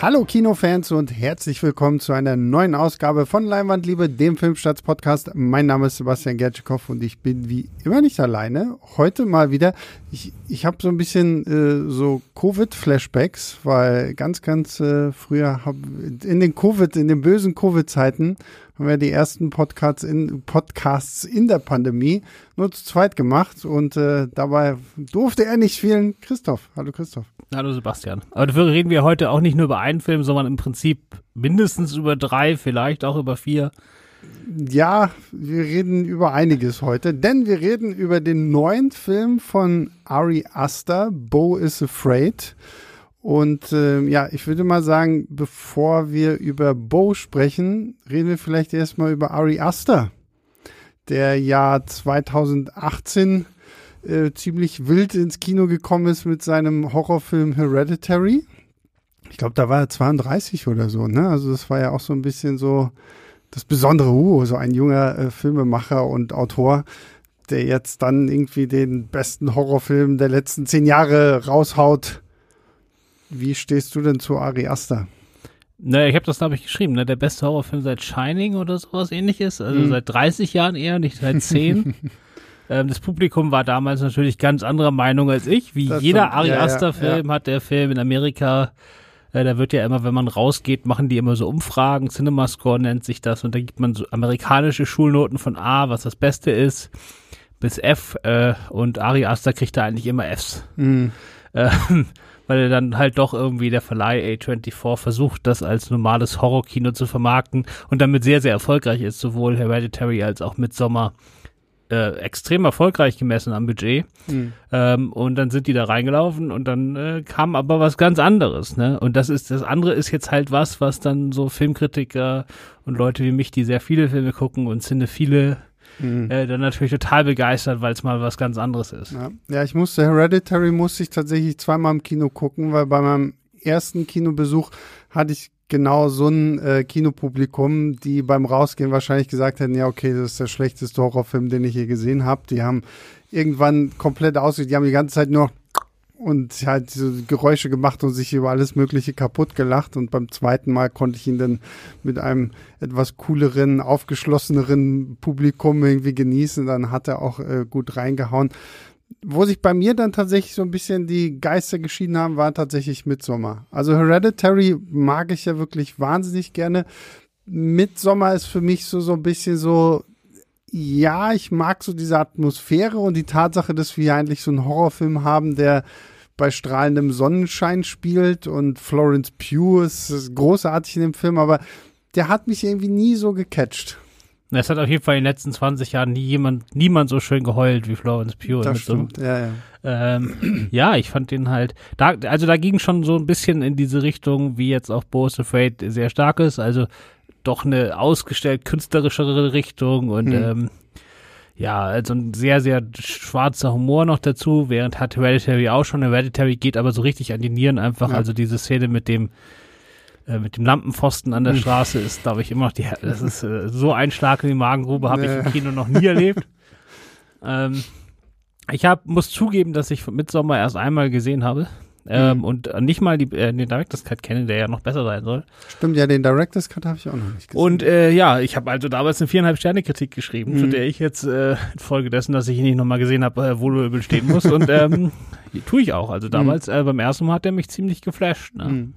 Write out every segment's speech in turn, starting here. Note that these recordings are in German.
Hallo Kinofans und herzlich willkommen zu einer neuen Ausgabe von Leinwandliebe, dem Filmstarts-Podcast. Mein Name ist Sebastian Gertschikow und ich bin wie immer nicht alleine. Heute mal wieder, ich, ich habe so ein bisschen äh, so Covid-Flashbacks, weil ganz, ganz äh, früher hab, in den Covid, in den bösen Covid-Zeiten haben wir die ersten Podcasts in, Podcasts in der Pandemie nur zu zweit gemacht und äh, dabei durfte er nicht fehlen. Christoph, hallo Christoph. Hallo Sebastian. Aber dafür reden wir heute auch nicht nur über einen Film, sondern im Prinzip mindestens über drei, vielleicht auch über vier. Ja, wir reden über einiges heute, denn wir reden über den neuen Film von Ari Aster, Bo is Afraid. Und äh, ja, ich würde mal sagen, bevor wir über Bo sprechen, reden wir vielleicht erstmal über Ari Aster, der ja 2018 äh, ziemlich wild ins Kino gekommen ist mit seinem Horrorfilm Hereditary. Ich glaube, da war er 32 oder so, ne? Also das war ja auch so ein bisschen so das Besondere, uh, so ein junger äh, Filmemacher und Autor, der jetzt dann irgendwie den besten Horrorfilm der letzten zehn Jahre raushaut wie stehst du denn zu Ari Aster? Naja, ich habe das, glaube ich, geschrieben, ne? Der beste Horrorfilm seit Shining oder sowas ähnliches. Also hm. seit 30 Jahren eher, nicht seit 10. ähm, das Publikum war damals natürlich ganz anderer Meinung als ich. Wie das jeder Ari Aster-Film ja, ja. hat der Film in Amerika, äh, da wird ja immer, wenn man rausgeht, machen die immer so Umfragen. Cinemascore nennt sich das. Und da gibt man so amerikanische Schulnoten von A, was das Beste ist, bis F. Äh, und Ari Aster kriegt da eigentlich immer Fs. Mhm. Ähm, weil dann halt doch irgendwie der Verleih A24 versucht, das als normales Horrorkino zu vermarkten und damit sehr, sehr erfolgreich ist, sowohl Hereditary als auch Midsommar. Äh, extrem erfolgreich gemessen am Budget. Mhm. Ähm, und dann sind die da reingelaufen und dann äh, kam aber was ganz anderes, ne? Und das ist, das andere ist jetzt halt was, was dann so Filmkritiker und Leute wie mich, die sehr viele Filme gucken und viele mhm. äh, dann natürlich total begeistert, weil es mal was ganz anderes ist. Ja. ja, ich musste, Hereditary musste ich tatsächlich zweimal im Kino gucken, weil bei meinem ersten Kinobesuch hatte ich genau so ein äh, Kinopublikum, die beim Rausgehen wahrscheinlich gesagt hätten, ja, okay, das ist der schlechteste Horrorfilm, den ich je gesehen habe. Die haben irgendwann komplett ausgesehen, die haben die ganze Zeit nur und halt so Geräusche gemacht und sich über alles Mögliche kaputt gelacht. Und beim zweiten Mal konnte ich ihn dann mit einem etwas cooleren, aufgeschlosseneren Publikum irgendwie genießen. Dann hat er auch äh, gut reingehauen. Wo sich bei mir dann tatsächlich so ein bisschen die Geister geschieden haben, war tatsächlich Midsommar. Also Hereditary mag ich ja wirklich wahnsinnig gerne. Midsommar ist für mich so, so ein bisschen so, ja, ich mag so diese Atmosphäre und die Tatsache, dass wir eigentlich so einen Horrorfilm haben, der bei strahlendem Sonnenschein spielt und Florence Pugh ist großartig in dem Film, aber der hat mich irgendwie nie so gecatcht. Es hat auf jeden Fall in den letzten 20 Jahren nie jemand, niemand so schön geheult wie Florence Pugh. Das stimmt, so, ja, ja. Ähm, ja, ich fand den halt, da, also da ging schon so ein bisschen in diese Richtung, wie jetzt auch Bo's Afraid sehr stark ist. Also doch eine ausgestellt künstlerischere Richtung und hm. ähm, ja, also ein sehr, sehr schwarzer Humor noch dazu, während hat Hereditary auch schon. Hereditary geht aber so richtig an die Nieren einfach. Ja. Also diese Szene mit dem äh, mit dem Lampenpfosten an der hm. Straße ist, glaube ich, immer noch die, das ist äh, so ein Schlag in die Magengrube, habe nee. ich im Kino noch nie erlebt. ähm, ich hab, muss zugeben, dass ich Midsommer erst einmal gesehen habe. Ähm, mhm. Und nicht mal die, äh, den Director's Cut kenne, der ja noch besser sein soll. Stimmt, ja, den Director's Cut habe ich auch noch nicht gesehen. Und äh, ja, ich habe also damals eine viereinhalb Sterne Kritik geschrieben, mhm. zu der ich jetzt äh, infolgedessen, dass ich ihn nicht nochmal gesehen habe, äh, wohl stehen muss. und ähm, tue ich auch. Also damals mhm. äh, beim ersten Mal hat er mich ziemlich geflasht. Ne?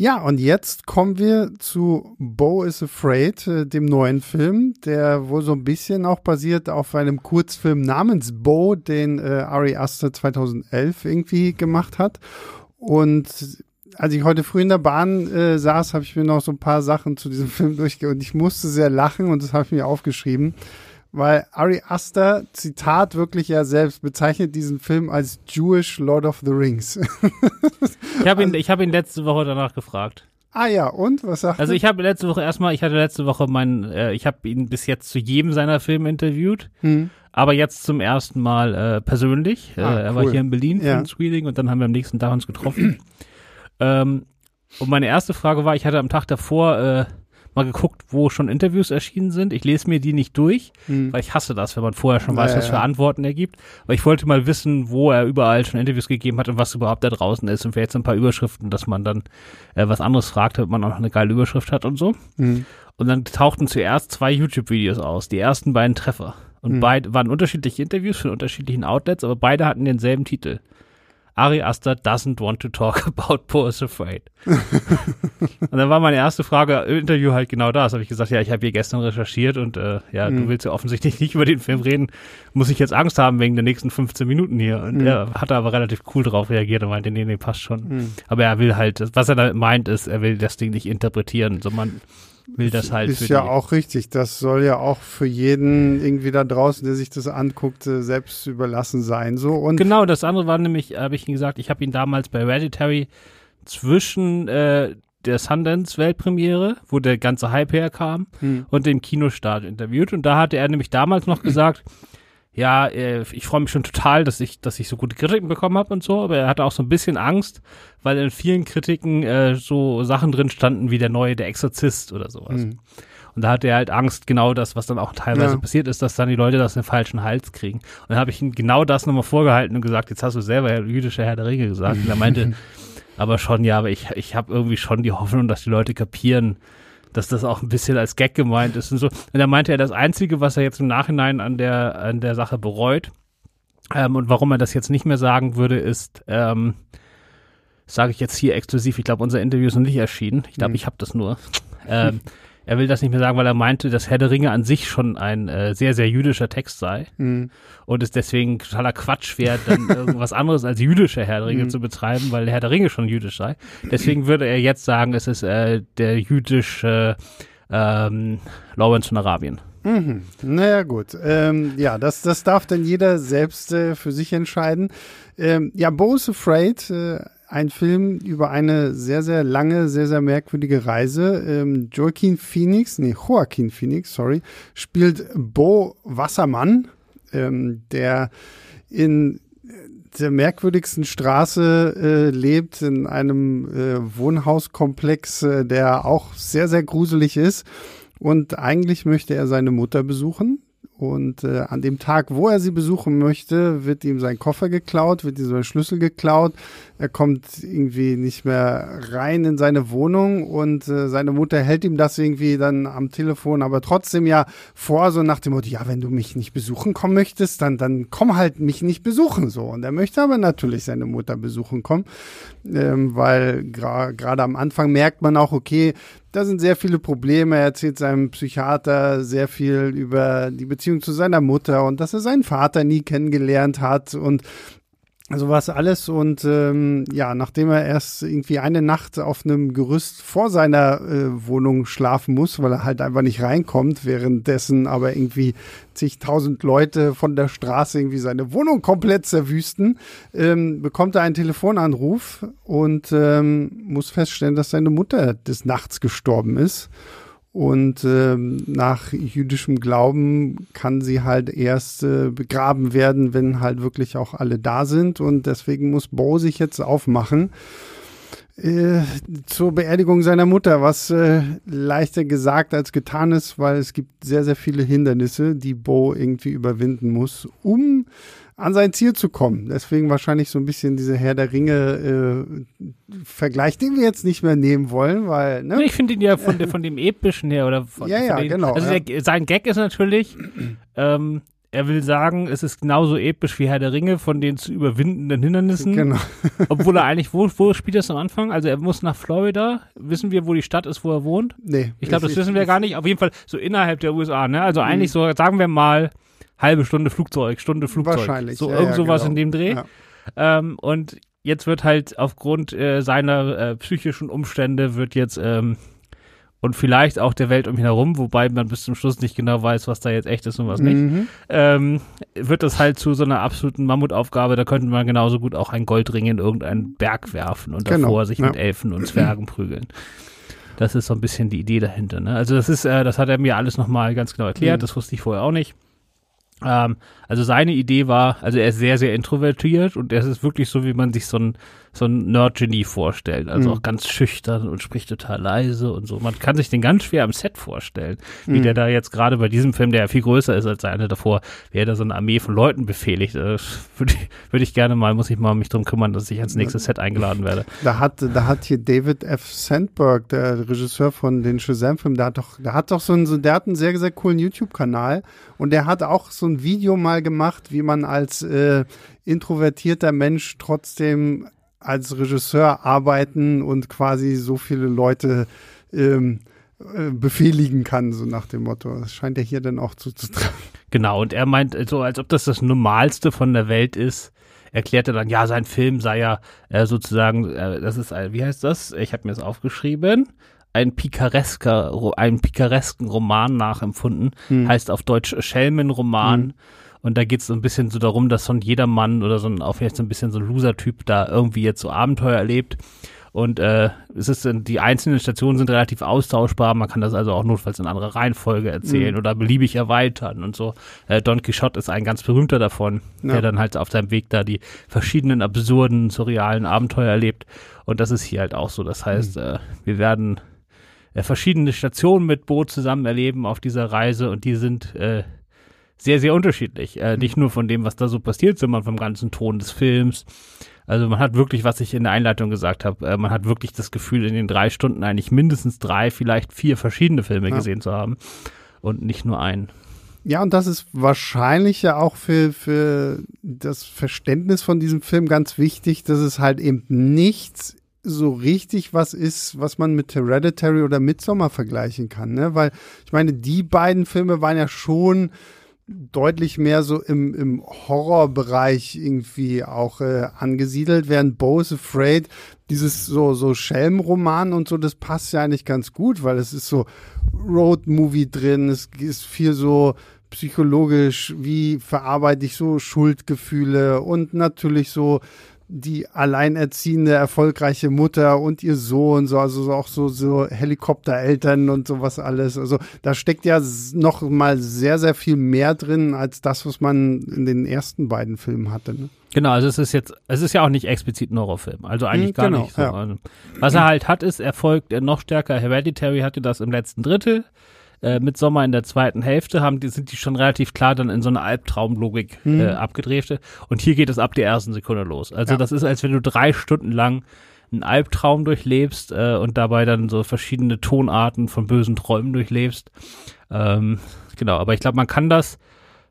Ja, und jetzt kommen wir zu Bo is Afraid, äh, dem neuen Film, der wohl so ein bisschen auch basiert auf einem Kurzfilm namens Bo, den äh, Ari Aster 2011 irgendwie gemacht hat. Und als ich heute früh in der Bahn äh, saß, habe ich mir noch so ein paar Sachen zu diesem Film durchge und ich musste sehr lachen und das habe ich mir aufgeschrieben weil Ari Aster, Zitat wirklich ja selbst, bezeichnet diesen Film als Jewish Lord of the Rings. ich habe ihn, ich hab ihn letzte Woche danach gefragt. Ah ja, und was sagt Also ich habe letzte Woche erstmal, ich hatte letzte Woche meinen, äh, ich habe ihn bis jetzt zu jedem seiner Filme interviewt, hm. aber jetzt zum ersten Mal äh, persönlich. Äh, ah, er cool. war hier in Berlin ja. für ein Screening und dann haben wir am nächsten Tag uns getroffen. ähm, und meine erste Frage war, ich hatte am Tag davor äh, mal geguckt, wo schon Interviews erschienen sind. Ich lese mir die nicht durch, Hm. weil ich hasse das, wenn man vorher schon weiß, Ja, was für. Antworten er gibt. Aber ich wollte mal wissen, wo er überall schon Interviews gegeben hat und was überhaupt da draußen ist und vielleicht so ein paar Überschriften, dass man dann äh, was anderes fragt, damit man auch eine geile Überschrift hat und so. Hm. Und dann tauchten zuerst zwei YouTube-Videos aus, die ersten beiden Treffer. Und Mhm. beide waren unterschiedliche Interviews von unterschiedlichen Outlets, aber beide hatten denselben Titel. Ari Aster doesn't want to talk about Poe is afraid. und dann war meine erste Frage im Interview halt genau das. Habe ich gesagt, ja, ich habe hier gestern recherchiert und äh, ja, du Mhm. willst ja offensichtlich nicht über den Film reden. Muss ich jetzt Angst haben wegen der nächsten 15 Minuten hier? Und Mhm. er hat aber relativ cool drauf reagiert und meinte, nee, nee, passt schon. Hm. Aber er will halt, was er damit meint, ist, er will das Ding nicht interpretieren, sondern will das halt ist ja die, auch richtig. Das soll ja auch für jeden irgendwie da draußen, der sich das anguckt, äh, selbst überlassen sein. So und Genau, das andere war nämlich, habe ich Ihnen gesagt, ich habe ihn damals bei Hereditary zwischen äh, der Sundance-Weltpremiere, wo der ganze Hype herkam, Hm. und dem Kinostart interviewt. Und da hatte er nämlich damals noch gesagt, ja, äh, ich freue mich schon total, dass ich, dass ich so gute Kritiken bekommen habe und so, aber er hatte auch so ein bisschen Angst, weil in vielen Kritiken äh, so Sachen drin standen wie der neue, der Exorzist oder sowas. Hm. Und da hatte er halt Angst, genau das, was dann auch teilweise Ja. passiert ist, dass dann die Leute das in den falschen Hals kriegen. Und dann habe ich ihm genau das nochmal vorgehalten und gesagt, jetzt hast du selber jüdischer Herr der Ringe gesagt. Und er meinte, aber schon, ja, aber ich, ich habe irgendwie schon die Hoffnung, dass die Leute kapieren, dass das auch ein bisschen als Gag gemeint ist und so. Und da meinte er, das Einzige, was er jetzt im Nachhinein an der, an der Sache bereut, ähm, und warum er das jetzt nicht mehr sagen würde, ist, ähm, sage ich jetzt hier exklusiv, ich glaube, unser Interview ist noch nicht erschienen. Ich glaube, Mhm. ich habe das nur. Ähm, er will das nicht mehr sagen, weil er meinte, dass Herr der Ringe an sich schon ein äh, sehr, sehr jüdischer Text sei Hm. und es deswegen totaler Quatsch wäre, dann irgendwas anderes als jüdischer Herr der Ringe Mhm. zu betreiben, weil Herr der Ringe schon jüdisch sei. Deswegen würde er jetzt sagen, es ist äh, der jüdische ähm, Lawrence von Arabien. Mhm. Naja, gut. Ähm, ja, das, das darf dann jeder selbst äh, für sich entscheiden. Ähm, ja, Bo's Afraid, äh, ein Film über eine sehr, sehr lange, sehr, sehr merkwürdige Reise. Ähm, Joaquin Phoenix, nee, Joaquin Phoenix, sorry, spielt Bo Wassermann, ähm, der in der merkwürdigsten Straße äh, lebt, in einem äh, Wohnhauskomplex, äh, der auch sehr, sehr gruselig ist. Und eigentlich möchte er seine Mutter besuchen. Und äh, an dem Tag, wo er sie besuchen möchte, wird ihm sein Koffer geklaut, wird ihm sein Schlüssel geklaut. Er kommt irgendwie nicht mehr rein in seine Wohnung und äh, seine Mutter hält ihm das irgendwie dann am Telefon, aber trotzdem ja vor, so nach dem Motto, ja, wenn du mich nicht besuchen kommen möchtest, dann, dann komm halt mich nicht besuchen so. Und er möchte aber natürlich seine Mutter besuchen kommen, ähm, weil gra- gerade am Anfang merkt man auch, okay, da sind sehr viele Probleme. Er erzählt seinem Psychiater sehr viel über die Beziehung zu seiner Mutter und dass er seinen Vater nie kennengelernt hat und sowas alles. Und ähm, ja, nachdem er erst irgendwie eine Nacht auf einem Gerüst vor seiner äh, Wohnung schlafen muss, weil er halt einfach nicht reinkommt, währenddessen aber irgendwie zigtausend Leute von der Straße irgendwie seine Wohnung komplett zerwüsten, ähm, bekommt er einen Telefonanruf und ähm, muss feststellen, dass seine Mutter des Nachts gestorben ist. Und ähm, nach jüdischem Glauben kann sie halt erst äh, begraben werden, wenn halt wirklich auch alle da sind. Und deswegen muss Bo sich jetzt aufmachen äh, zur Beerdigung seiner Mutter, was äh, leichter gesagt als getan ist, weil es gibt sehr, sehr viele Hindernisse, die Bo irgendwie überwinden muss, um an sein Ziel zu kommen. Deswegen wahrscheinlich so ein bisschen diese Herr der Ringe äh, Vergleich, den wir jetzt nicht mehr nehmen wollen, weil ne? Ich finde ihn ja von, von dem epischen her oder von, Ja, von ja, den, genau, Also ja. Der, sein Gag ist natürlich, ähm, er will sagen, es ist genauso episch wie Herr der Ringe von den zu überwindenden Hindernissen. genau. Obwohl er eigentlich, wo, wo spielt das am Anfang? Also er muss nach Florida. Wissen wir, wo die Stadt ist, wo er wohnt? Nee. Ich glaube, das wissen wir gar nicht. Auf jeden Fall so innerhalb der USA, ne? Also eigentlich so, sagen wir mal, halbe Stunde Flugzeug, Stunde Flugzeug. Wahrscheinlich. So ja, irgend ja, sowas genau. in dem Dreh. Ja. Ähm, und jetzt wird halt aufgrund äh, seiner äh, psychischen Umstände wird jetzt ähm, und vielleicht auch der Welt um ihn herum, wobei man bis zum Schluss nicht genau weiß, was da jetzt echt ist und was nicht, Mhm. ähm, wird das halt zu so einer absoluten Mammutaufgabe. Da könnte man genauso gut auch ein Goldring in irgendeinen Berg werfen und Genau, davor sich ja. mit Elfen und Zwergen prügeln. Das ist so ein bisschen die Idee dahinter. Ne? Also das ist, äh, das hat er mir alles nochmal ganz genau erklärt. Mhm. Das wusste ich vorher auch nicht. Ähm, also seine Idee war, also er ist sehr, sehr introvertiert und er ist wirklich so, wie man sich so ein, so ein Nerd-Genie vorstellt. Also mhm. auch ganz schüchtern und spricht total leise und so. Man kann sich den ganz schwer am Set vorstellen, wie mhm. der da jetzt gerade bei diesem Film, der ja viel größer ist als seine davor, wie er da so eine Armee von Leuten befehligt. Äh, Würde ich, würd ich gerne mal, muss ich mal mich drum kümmern, dass ich ans nächste Set eingeladen werde. Da hat, da hat hier David F. Sandberg, der Regisseur von den Shazam-Filmen, der hat doch, der hat doch so einen, der hat einen sehr, sehr coolen YouTube-Kanal und der hat auch so ein Video mal gemacht, wie man als äh, introvertierter Mensch trotzdem als Regisseur arbeiten und quasi so viele Leute ähm, äh, befehligen kann, so nach dem Motto. Das scheint er hier dann auch zuzutragen. Genau, und er meint so, als ob das das Normalste von der Welt ist, erklärte dann, ja, sein Film sei ja äh, sozusagen, äh, das ist, ein, wie heißt das? Ich habe mir das aufgeschrieben. Ein pikaresker, einen pikaresken Roman nachempfunden, hm. heißt auf Deutsch Schelmenroman. Hm. Und da geht es so ein bisschen so darum, dass so ein Jedermann oder so ein, auch vielleicht so ein bisschen so ein Loser-Typ da irgendwie jetzt so Abenteuer erlebt. Und äh, es ist, die einzelnen Stationen sind relativ austauschbar. Man kann das also auch notfalls in andere Reihenfolge erzählen mhm. oder beliebig erweitern und so. Äh, Don Quixote ist ein ganz berühmter davon, ja. der dann halt auf seinem Weg da die verschiedenen absurden, surrealen Abenteuer erlebt. Und das ist hier halt auch so. Das heißt, mhm. äh, wir werden äh, verschiedene Stationen mit Boot zusammen erleben auf dieser Reise und die sind äh, sehr, sehr unterschiedlich. Äh, nicht nur von dem, was da so passiert, sondern vom ganzen Ton des Films. Also man hat wirklich, was ich in der Einleitung gesagt habe, äh, man hat wirklich das Gefühl, in den drei Stunden eigentlich mindestens drei, vielleicht vier verschiedene Filme ja. gesehen zu haben und nicht nur einen. Ja, und das ist wahrscheinlich ja auch für, für das Verständnis von diesem Film ganz wichtig, dass es halt eben nichts so richtig was ist, was man mit Hereditary oder Midsommar vergleichen kann, ne? Weil ich meine, die beiden Filme waren ja schon deutlich mehr so im, im Horrorbereich irgendwie auch äh, angesiedelt, während Bo is Afraid dieses so, so Schelmroman und so, das passt ja eigentlich ganz gut, weil es ist so Road-Movie drin, es ist viel so psychologisch, wie verarbeite ich so Schuldgefühle und natürlich so die alleinerziehende, erfolgreiche Mutter und ihr Sohn, so, also auch so, so Helikoptereltern und sowas alles. Also da steckt ja noch mal sehr, sehr viel mehr drin als das, was man in den ersten beiden Filmen hatte. Ne? Genau, also es ist jetzt, es ist ja auch nicht explizit ein Horrorfilm, also eigentlich hm, gar genau, nicht so. Ja. Also, was er halt hat, ist, er folgt noch stärker. Hereditary hatte das im letzten Drittel äh, mit Sommer in der zweiten Hälfte haben die, sind die schon relativ klar dann in so eine Albtraumlogik mhm. äh, abgedrehte. Und hier geht es ab der ersten Sekunde los. Also ja. das ist, als wenn du drei Stunden lang einen Albtraum durchlebst äh, und dabei dann so verschiedene Tonarten von bösen Träumen durchlebst. Ähm, genau, aber ich glaube, man kann das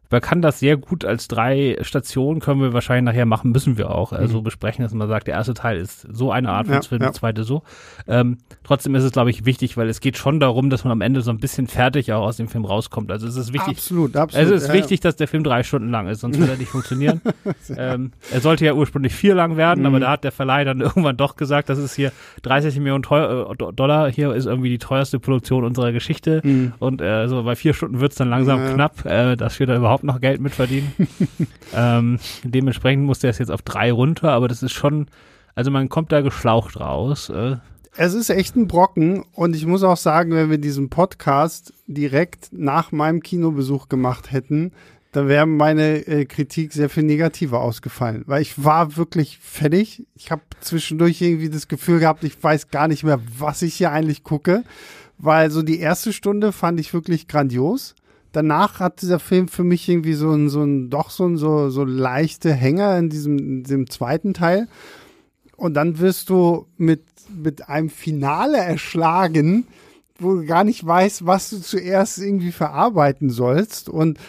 man kann das sehr gut als drei Stationen, können wir wahrscheinlich nachher machen, müssen wir auch. Also mhm. besprechen, dass man sagt, der erste Teil ist so eine Art von ja, Film, ja. der zweite so. Ähm, trotzdem ist es, glaube ich, wichtig, weil es geht schon darum, dass man am Ende so ein bisschen fertig auch aus dem Film rauskommt. Also es ist wichtig. Absolut, absolut. Es ist ja, wichtig, dass der Film drei Stunden lang ist, sonst würde er nicht funktionieren. ähm, er sollte ja ursprünglich vier lang werden, mhm. aber da hat der Verleih dann irgendwann doch gesagt, das ist hier 30 Millionen teuer, äh, Dollar, hier ist irgendwie die teuerste Produktion unserer Geschichte. Mhm. Und äh, so bei vier Stunden wird's dann langsam knapp, äh, dass wir da überhaupt noch Geld mit verdienen. ähm, dementsprechend musste er es jetzt auf drei runter, aber das ist schon, also man kommt da geschlaucht raus. Äh. Es ist echt ein Brocken und ich muss auch sagen, wenn wir diesen Podcast direkt nach meinem Kinobesuch gemacht hätten, dann wäre meine äh, Kritik sehr viel negativer ausgefallen, weil ich war wirklich fertig. Ich habe zwischendurch irgendwie das Gefühl gehabt, ich weiß gar nicht mehr, was ich hier eigentlich gucke, weil so die erste Stunde fand ich wirklich grandios danach hat dieser Film für mich irgendwie so ein, so ein, doch so ein, so, so leichte Hänger in diesem, in diesem zweiten Teil. Und dann wirst du mit, mit einem Finale erschlagen, wo du gar nicht weißt, was du zuerst irgendwie verarbeiten sollst. Und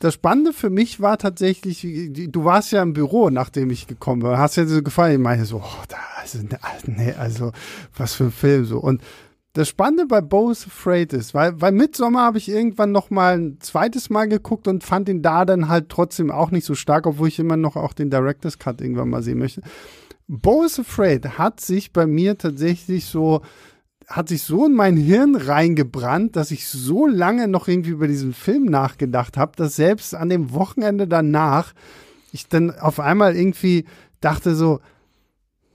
das Spannende für mich war tatsächlich, du warst ja im Büro, nachdem ich gekommen bin, hast ja so gefallen. Ich meine so, oh, da, also, nee, also, was für ein Film so. Und das Spannende bei Bo's Afraid ist, weil, weil Midsommar habe ich irgendwann noch mal ein zweites Mal geguckt und fand ihn da dann halt trotzdem auch nicht so stark, obwohl ich immer noch auch den Director's Cut irgendwann mal sehen möchte. Bo's Afraid hat sich bei mir tatsächlich so, hat sich so in mein Hirn reingebrannt, dass ich so lange noch irgendwie über diesen Film nachgedacht habe, dass selbst an dem Wochenende danach ich dann auf einmal irgendwie dachte so,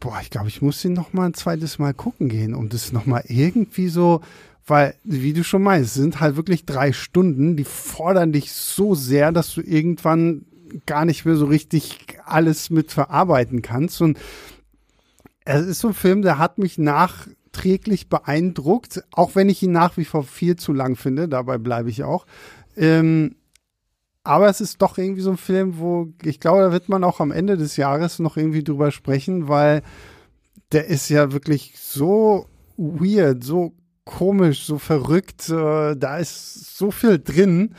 boah, ich glaube, ich muss ihn noch mal ein zweites Mal gucken gehen, um das noch mal irgendwie so Weil, wie du schon meinst, sind halt wirklich drei Stunden, die fordern dich so sehr, dass du irgendwann gar nicht mehr so richtig alles mit verarbeiten kannst. Und es ist so ein Film, der hat mich nachträglich beeindruckt, auch wenn ich ihn nach wie vor viel zu lang finde, dabei bleibe ich auch. Ähm, aber es ist doch irgendwie so ein Film, wo ich glaube, da wird man auch am Ende des Jahres noch irgendwie drüber sprechen, weil der ist ja wirklich so weird, so komisch, so verrückt. Äh, da ist so viel drin.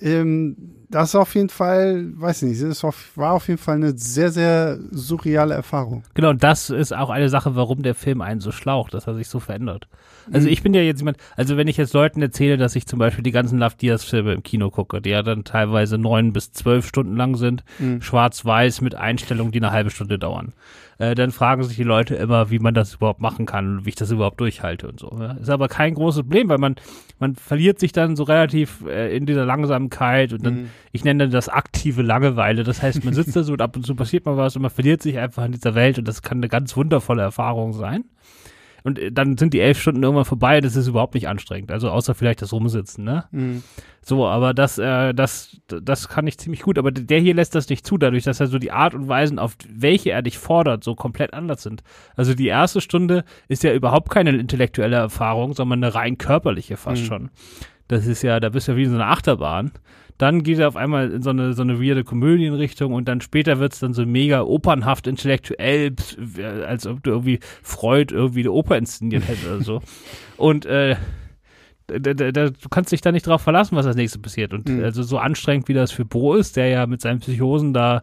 Ähm, das ist auf jeden Fall, weiß nicht, das war auf jeden Fall eine sehr, sehr surreale Erfahrung. Genau, und das ist auch eine Sache, warum der Film einen so schlaucht, dass er sich so verändert. Also mhm. ich bin ja jetzt jemand, also wenn ich jetzt Leuten erzähle, dass ich zum Beispiel die ganzen Love Diaz Filme im Kino gucke, die ja dann teilweise neun bis zwölf Stunden lang sind, mhm. schwarz-weiß mit Einstellungen, die eine halbe Stunde dauern äh, dann fragen sich die Leute immer, wie man das überhaupt machen kann und wie ich das überhaupt durchhalte und so. Ja. Ist aber kein großes Problem, weil man, man verliert sich dann so relativ äh, in dieser Langsamkeit und dann, mhm. ich nenne das aktive Langeweile. Das heißt, man sitzt da so und ab und zu passiert mal was und man verliert sich einfach in dieser Welt und das kann eine ganz wundervolle Erfahrung sein. Und äh, dann sind die elf Stunden irgendwann vorbei, das ist überhaupt nicht anstrengend. Also außer vielleicht das Rumsitzen, ne? Mhm. So, aber das, äh, das, das kann ich ziemlich gut. Aber der hier lässt das nicht zu, dadurch, dass er so die Art und Weisen, auf welche er dich fordert, so komplett anders sind. Also die erste Stunde ist ja überhaupt keine intellektuelle Erfahrung, sondern eine rein körperliche fast mhm. schon. Das ist ja, da bist du ja wie in so einer Achterbahn. Dann geht er auf einmal in so eine, so eine weirde Komödienrichtung und dann später wird's dann so mega opernhaft, intellektuell, als ob du irgendwie Freud irgendwie eine Oper inszeniert hätte oder so. Und äh, da, da, da, du kannst dich da nicht drauf verlassen, was als nächstes passiert. Und mhm. also so anstrengend, wie das für Bo ist, der ja mit seinen Psychosen da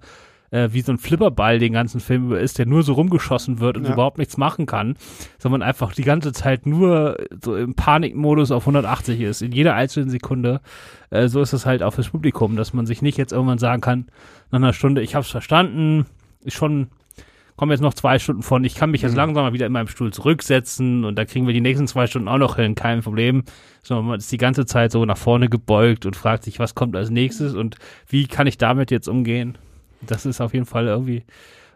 äh, wie so ein Flipperball den ganzen Film über ist, der nur so rumgeschossen wird und ja. überhaupt nichts machen kann, sondern einfach die ganze Zeit nur so im Panikmodus auf 180 ist, in jeder einzelnen Sekunde. Äh, so ist es halt auch fürs Publikum, dass man sich nicht jetzt irgendwann sagen kann, nach einer Stunde, ich hab's verstanden, ist schon kommen jetzt noch zwei Stunden von, ich kann mich jetzt mhm. langsam mal wieder in meinem Stuhl zurücksetzen und da kriegen wir die nächsten zwei Stunden auch noch hin, kein Problem. Sondern man ist die ganze Zeit so nach vorne gebeugt und fragt sich, was kommt als nächstes und wie kann ich damit jetzt umgehen? Das ist auf jeden Fall irgendwie.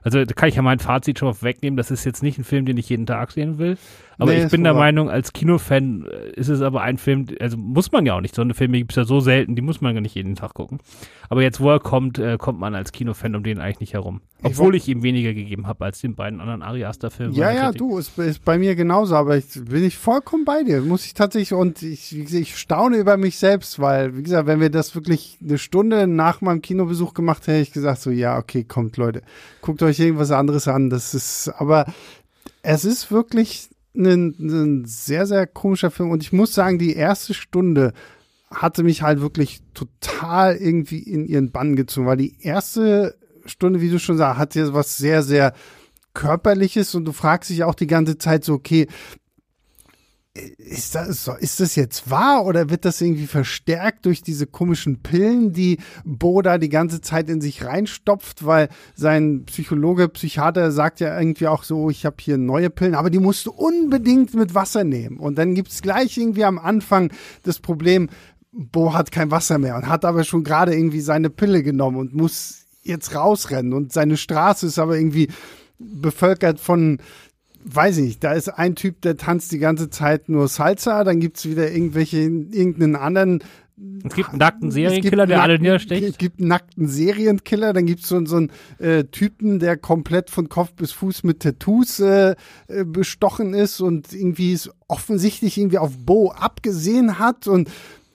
Also da kann ich ja mein Fazit schon mal wegnehmen. Das ist jetzt nicht ein Film, den ich jeden Tag sehen will. Aber nee, ich bin der Meinung, als Kinofan äh, ist es aber ein Film, also muss man ja auch nicht. So eine Filme gibt es ja so selten, die muss man gar nicht jeden Tag gucken. Aber jetzt, wo er kommt, äh, kommt man als Kinofan um den eigentlich nicht herum. Obwohl ich, ich ihm weniger gegeben habe als den beiden anderen Ari Aster Filmen. Ja, ja, du, ist, ist bei mir genauso, aber ich bin ich vollkommen bei dir. Muss ich tatsächlich, und ich, ich staune über mich selbst, weil, wie gesagt, wenn wir das wirklich eine Stunde nach meinem Kinobesuch gemacht hätte, ich gesagt so, ja, okay, kommt Leute, guckt euch irgendwas anderes an. Das ist, aber es ist wirklich ein, ein sehr, sehr komischer Film. Und ich muss sagen, die erste Stunde hatte mich halt wirklich total irgendwie in ihren Bann gezogen, weil die erste Stunde, wie du schon sagst, hat ja was sehr, sehr körperliches und du fragst dich auch die ganze Zeit so, okay, ist das, ist das jetzt wahr oder wird das irgendwie verstärkt durch diese komischen Pillen, die Boda die ganze Zeit in sich reinstopft, weil sein Psychologe, Psychiater sagt ja irgendwie auch so, ich habe hier neue Pillen, aber die musst du unbedingt mit Wasser nehmen. Und dann gibt's gleich irgendwie am Anfang das Problem, Bo hat kein Wasser mehr und hat aber schon gerade irgendwie seine Pille genommen und muss jetzt rausrennen und seine Straße ist aber irgendwie bevölkert von weiß ich nicht, da ist ein Typ, der tanzt die ganze Zeit nur Salsa, dann gibt's wieder irgendwelche, irgendeinen anderen es gibt einen nackten Serienkiller, der alle niederstecht. Es gibt einen nackten Serienkiller, dann gibt es so, so einen äh, Typen, der komplett von Kopf bis Fuß mit Tattoos äh, äh, bestochen ist und irgendwie es offensichtlich irgendwie auf Bo abgesehen hat. Und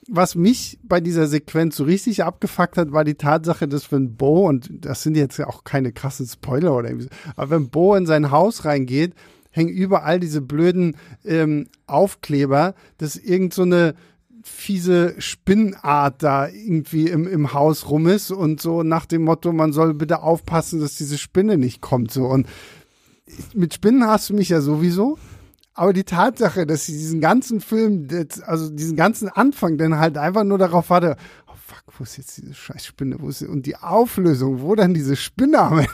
was mich bei dieser Sequenz so richtig abgefuckt hat, war die Tatsache, dass wenn Bo, und das sind jetzt ja auch keine krassen Spoiler oder irgendwie, aber wenn Bo in sein Haus reingeht, hängen überall diese blöden ähm, Aufkleber, dass irgend so eine fiese Spinnart da irgendwie im, im Haus rum ist und so nach dem Motto, man soll bitte aufpassen, dass diese Spinne nicht kommt. So und mit Spinnen hast du mich ja sowieso. Aber die Tatsache, dass sie diesen ganzen Film, also diesen ganzen Anfang, dann halt einfach nur darauf warte, oh fuck, wo ist jetzt diese scheiß Spinne, wo ist sie? Und die Auflösung, wo dann diese Spinne am Ende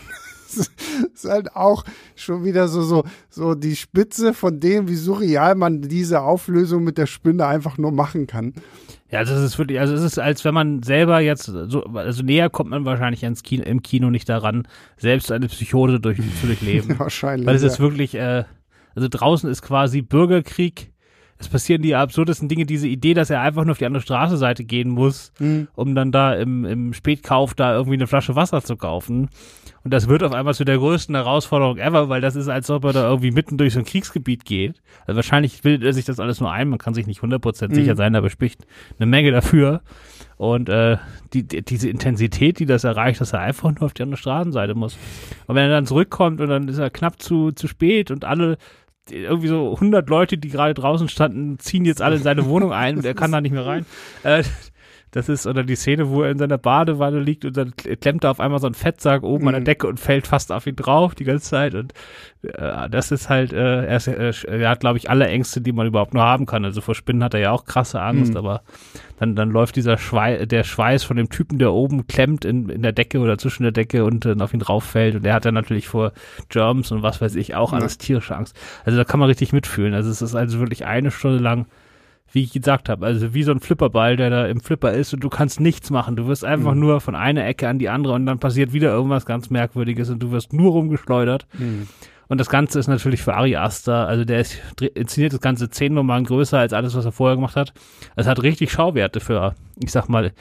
ist halt auch schon wieder so, so, so die Spitze von dem, wie surreal man diese Auflösung mit der Spinne einfach nur machen kann. Ja, das ist wirklich, also es ist, als wenn man selber jetzt, so, also näher kommt man wahrscheinlich ins Kino, im Kino nicht daran, selbst eine Psychose durch, zu durchleben. Wahrscheinlich. Weil es ja. ist wirklich, äh, also draußen ist quasi Bürgerkrieg es passieren die absurdesten Dinge, diese Idee, dass er einfach nur auf die andere Straßenseite gehen muss, Mhm. um dann da im, im Spätkauf da irgendwie eine Flasche Wasser zu kaufen. Und das wird auf einmal zu der größten Herausforderung ever, weil das ist, als ob er da irgendwie mitten durch so ein Kriegsgebiet geht. Also wahrscheinlich bildet er sich das alles nur ein, man kann sich nicht 100% sicher Mhm. sein, aber spricht eine Menge dafür. Und äh, die, die, diese Intensität, die das erreicht, dass er einfach nur auf die andere Straßenseite muss. Und wenn er dann zurückkommt und dann ist er knapp zu, zu spät und alle irgendwie so 100 Leute, die gerade draußen standen, ziehen jetzt alle in seine Wohnung ein und er kann da nicht mehr rein. Äh, das ist, oder die Szene, wo er in seiner Badewanne liegt und dann klemmt er auf einmal so ein Fettsack oben an der Mhm. Decke und fällt fast auf ihn drauf die ganze Zeit. Und äh, das ist halt, äh, er, ist, äh, er hat, glaube ich, alle Ängste, die man überhaupt nur haben kann. Also vor Spinnen hat er ja auch krasse Angst, Mhm. aber dann, dann läuft dieser Schweiß, der Schweiß von dem Typen, der oben klemmt in, in der Decke oder zwischen der Decke und dann auf ihn rauffällt. Und der hat dann natürlich vor Germs und was weiß ich auch Ja. alles tierische Angst. Also da kann man richtig mitfühlen. Also es ist also wirklich eine Stunde lang wie ich gesagt habe, also wie so ein Flipperball, der da im Flipper ist und du kannst nichts machen. Du wirst einfach Mhm. nur von einer Ecke an die andere und dann passiert wieder irgendwas ganz Merkwürdiges und du wirst nur rumgeschleudert. Mhm. Und das Ganze ist natürlich für Ari Aster, also der ist, inszeniert das Ganze zehn Nummern größer als alles, was er vorher gemacht hat. Es hat richtig Schauwerte für, ich sag mal,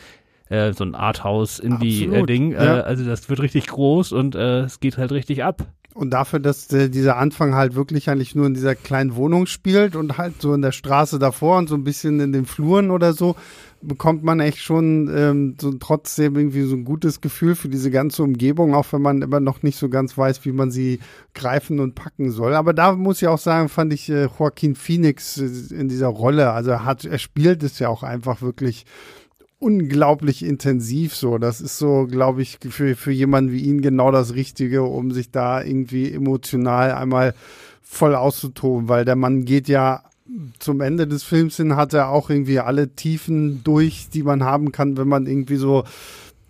äh, so ein Arthouse-Indie-Ding. Äh, ja. also das wird richtig groß und äh, es geht halt richtig ab. Und dafür, dass äh, dieser Anfang halt wirklich eigentlich nur in dieser kleinen Wohnung spielt und halt so in der Straße davor und so ein bisschen in den Fluren oder so, bekommt man echt schon ähm, so trotzdem irgendwie so ein gutes Gefühl für diese ganze Umgebung, auch wenn man immer noch nicht so ganz weiß, wie man sie greifen und packen soll. Aber da muss ich auch sagen, fand ich äh, Joaquin Phoenix äh, in dieser Rolle, also er hat, er spielt es ja auch einfach wirklich unglaublich intensiv so. Das ist so, glaube ich, für, für jemanden wie ihn genau das Richtige, um sich da irgendwie emotional einmal voll auszutoben, weil der Mann geht ja zum Ende des Films hin, hat er auch irgendwie alle Tiefen durch, die man haben kann, wenn man irgendwie so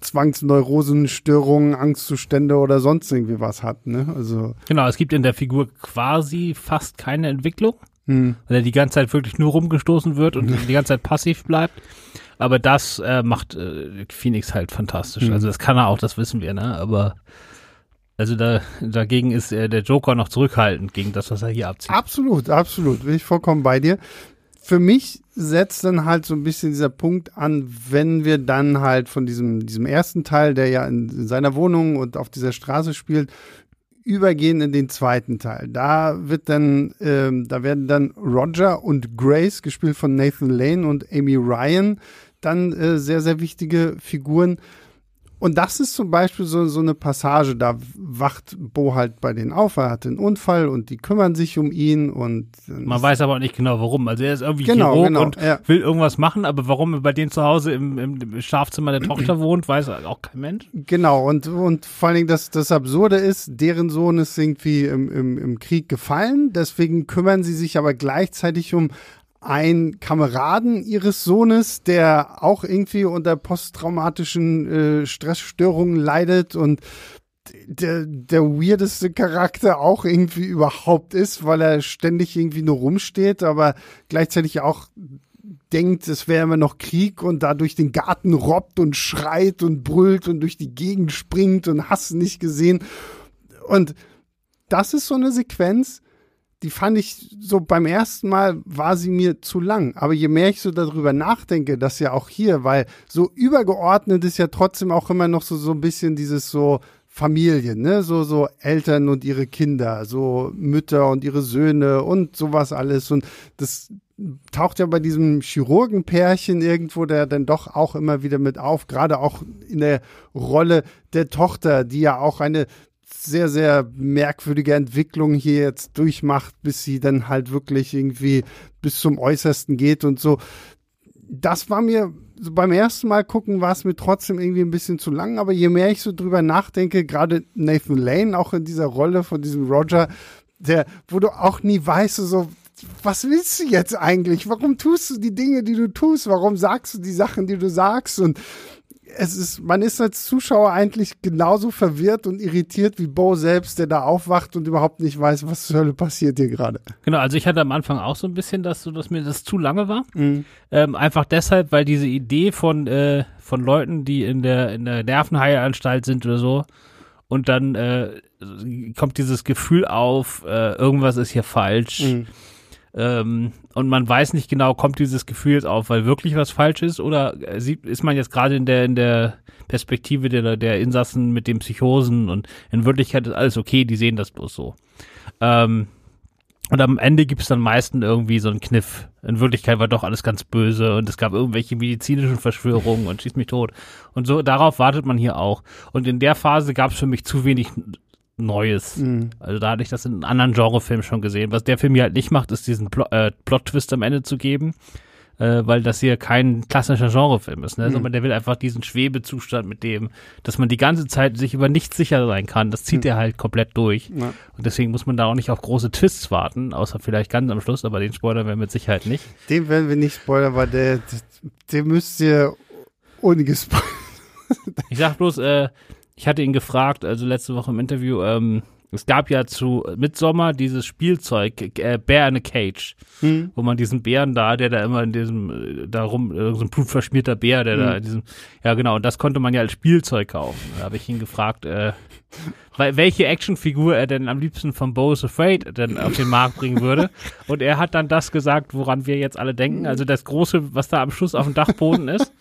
Zwangsneurosen, Störungen, Angstzustände oder sonst irgendwie was hat, ne? Also, Genau, es gibt in der Figur quasi fast keine Entwicklung. hm, weil er die ganze Zeit wirklich nur rumgestoßen wird und die ganze Zeit passiv bleibt. Aber das äh, macht äh, Phoenix halt fantastisch. Mhm. Also das kann er auch, das wissen wir, ne? Aber also da, dagegen ist äh, der Joker noch zurückhaltend gegen das, was er hier abzieht. Absolut, absolut. Bin ich vollkommen bei dir. Für mich setzt dann halt so ein bisschen dieser Punkt an, wenn wir dann halt von diesem, diesem ersten Teil, der ja in, in seiner Wohnung und auf dieser Straße spielt, übergehen in den zweiten Teil. Da wird dann, ähm, da werden dann Roger und Grace, gespielt von Nathan Lane und Amy Ryan, dann äh, sehr, sehr wichtige Figuren. Und das ist zum Beispiel so, so eine Passage, da wacht Bo halt bei denen auf, er hat einen Unfall und die kümmern sich um ihn und Man weiß aber auch nicht genau warum. Also er ist irgendwie Genau, Chirurg genau, und ja. will irgendwas machen, aber warum er bei denen zu Hause im, im, im Schlafzimmer der Tochter wohnt, weiß auch kein Mensch. Genau, und, und vor allen Dingen das, das Absurde ist, deren Sohn ist irgendwie im, im, im Krieg gefallen, deswegen kümmern sie sich aber gleichzeitig um einen Kameraden ihres Sohnes, der auch irgendwie unter posttraumatischen äh, Stressstörungen leidet und der, der weirdeste Charakter auch irgendwie überhaupt ist, weil er ständig irgendwie nur rumsteht, aber gleichzeitig auch denkt, es wäre immer noch Krieg und da durch den Garten robbt und schreit und brüllt und durch die Gegend springt und hast nicht gesehen. Und das ist so eine Sequenz, die fand ich so beim ersten Mal war sie mir zu lang. Aber je mehr ich so darüber nachdenke, dass ja auch hier, weil so übergeordnet ist ja trotzdem auch immer noch so, so ein bisschen dieses so Familien, ne, so, so Eltern und ihre Kinder, so Mütter und ihre Söhne und sowas alles. Und das taucht ja bei diesem Chirurgenpärchen irgendwo, der dann doch auch immer wieder mit auf, gerade auch in der Rolle der Tochter, die ja auch eine sehr, sehr merkwürdige Entwicklung hier jetzt durchmacht, bis sie dann halt wirklich irgendwie bis zum Äußersten geht und so. Das war mir so beim ersten Mal gucken, war es mir trotzdem irgendwie ein bisschen zu lang, aber je mehr ich so drüber nachdenke, gerade Nathan Lane auch in dieser Rolle von diesem Roger, der, wo du auch nie weißt, so, was willst du jetzt eigentlich? Warum tust du die Dinge, die du tust? Warum sagst du die Sachen, die du sagst? Und es ist, man ist als Zuschauer eigentlich genauso verwirrt und irritiert wie Bo selbst, der da aufwacht und überhaupt nicht weiß, was zur Hölle passiert hier gerade. Genau, also ich hatte am Anfang auch so ein bisschen, dass, so, dass mir das zu lange war. Ähm, einfach deshalb, weil diese Idee von, äh, von Leuten, die in der, in der Nervenheilanstalt sind oder so, und dann äh, kommt dieses Gefühl auf, äh, irgendwas ist hier falsch. Mhm. Ähm, und man weiß nicht genau, kommt dieses Gefühl auf, weil wirklich was falsch ist oder äh, sieht, ist man jetzt gerade in der, in der Perspektive der, der Insassen mit den Psychosen und in Wirklichkeit ist alles okay, die sehen das bloß so. Ähm, und am Ende gibt es dann meistens irgendwie so einen Kniff. In Wirklichkeit war doch alles ganz böse und es gab irgendwelche medizinischen Verschwörungen und schießt mich tot. Und so, darauf wartet man hier auch. Und in der Phase gab es für mich zu wenig Neues. Mhm. Also da hatte ich das in einem anderen Genrefilm schon gesehen. Was der Film hier halt nicht macht, ist diesen Pl äh, Plot-Twist am Ende zu geben äh, weil das hier kein klassischer Genrefilm ist, ne? Mhm. sondern der will einfach diesen Schwebezustand mit dem, dass man die ganze Zeit sich über nichts sicher sein kann. Das zieht mhm. er halt komplett durch. Ja. Und deswegen muss man da auch nicht auf große Twists warten, außer vielleicht ganz am Schluss, aber den spoilern wir mit Sicherheit nicht. Den werden wir nicht spoilern, weil der, der müsst ihr ohne gespoilert. ich sag bloß, äh, ich hatte ihn gefragt, also letzte Woche im Interview, ähm, es gab ja zu Midsommer dieses Spielzeug, äh, Bear in a Cage, hm. wo man diesen Bären da, der da immer in diesem, äh, da rum, äh, so ein blutverschmierter Bär, der hm. da in diesem, ja genau, und das konnte man ja als Spielzeug kaufen. Da habe ich ihn gefragt, äh, welche Actionfigur er denn am liebsten von Bo is Afraid denn auf den Markt bringen würde. Und er hat dann das gesagt, woran wir jetzt alle denken. Also das große, was da am Schluss auf dem Dachboden ist.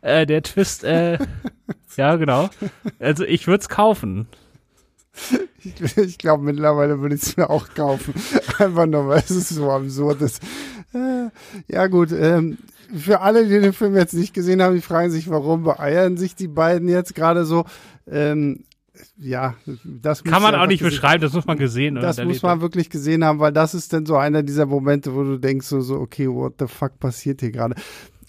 Äh, der Twist, äh, ja genau. Also ich würde es kaufen. Ich, ich glaube, mittlerweile würde ich es mir auch kaufen. Einfach nur, weil es so absurd ist. Äh, ja, gut. Ähm, für alle, die den Film jetzt nicht gesehen haben, die fragen sich, warum beeiern sich die beiden jetzt gerade so. Ähm, ja, das kann man auch nicht beschreiben, das muss man gesehen haben. Das muss man wirklich gesehen haben, weil das ist dann so einer dieser Momente, wo du denkst so, so okay, what the fuck passiert hier gerade?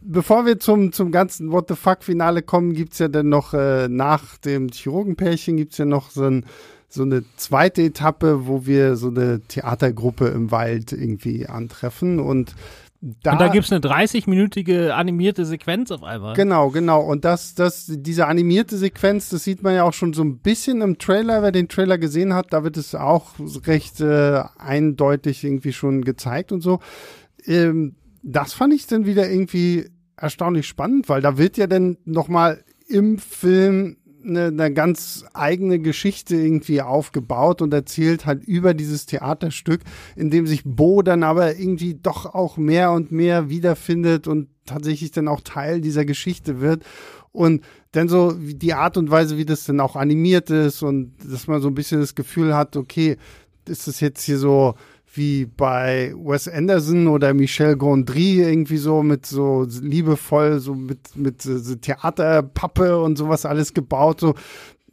Bevor wir zum, zum ganzen What the fuck Finale kommen, gibt's ja dann noch äh, nach dem Chirurgenpärchen gibt's ja noch so ein so eine zweite Etappe, wo wir so eine Theatergruppe im Wald irgendwie antreffen und da, und da gibt's eine 30-minütige animierte Sequenz auf einmal. Genau, genau. Und das, das, diese animierte Sequenz, das sieht man ja auch schon so ein bisschen im Trailer. Wer den Trailer gesehen hat, da wird es auch recht äh, eindeutig irgendwie schon gezeigt und so. Ähm, das fand ich dann wieder irgendwie erstaunlich spannend, weil da wird ja dann nochmal im Film eine, eine ganz eigene Geschichte irgendwie aufgebaut und erzählt halt über dieses Theaterstück, in dem sich Bo dann aber irgendwie doch auch mehr und mehr wiederfindet und tatsächlich dann auch Teil dieser Geschichte wird. Und dann so die Art und Weise, wie das dann auch animiert ist und dass man so ein bisschen das Gefühl hat, okay, ist das jetzt hier so wie bei Wes Anderson oder Michel Gondry irgendwie so mit so liebevoll so mit mit so Theaterpappe und sowas alles gebaut so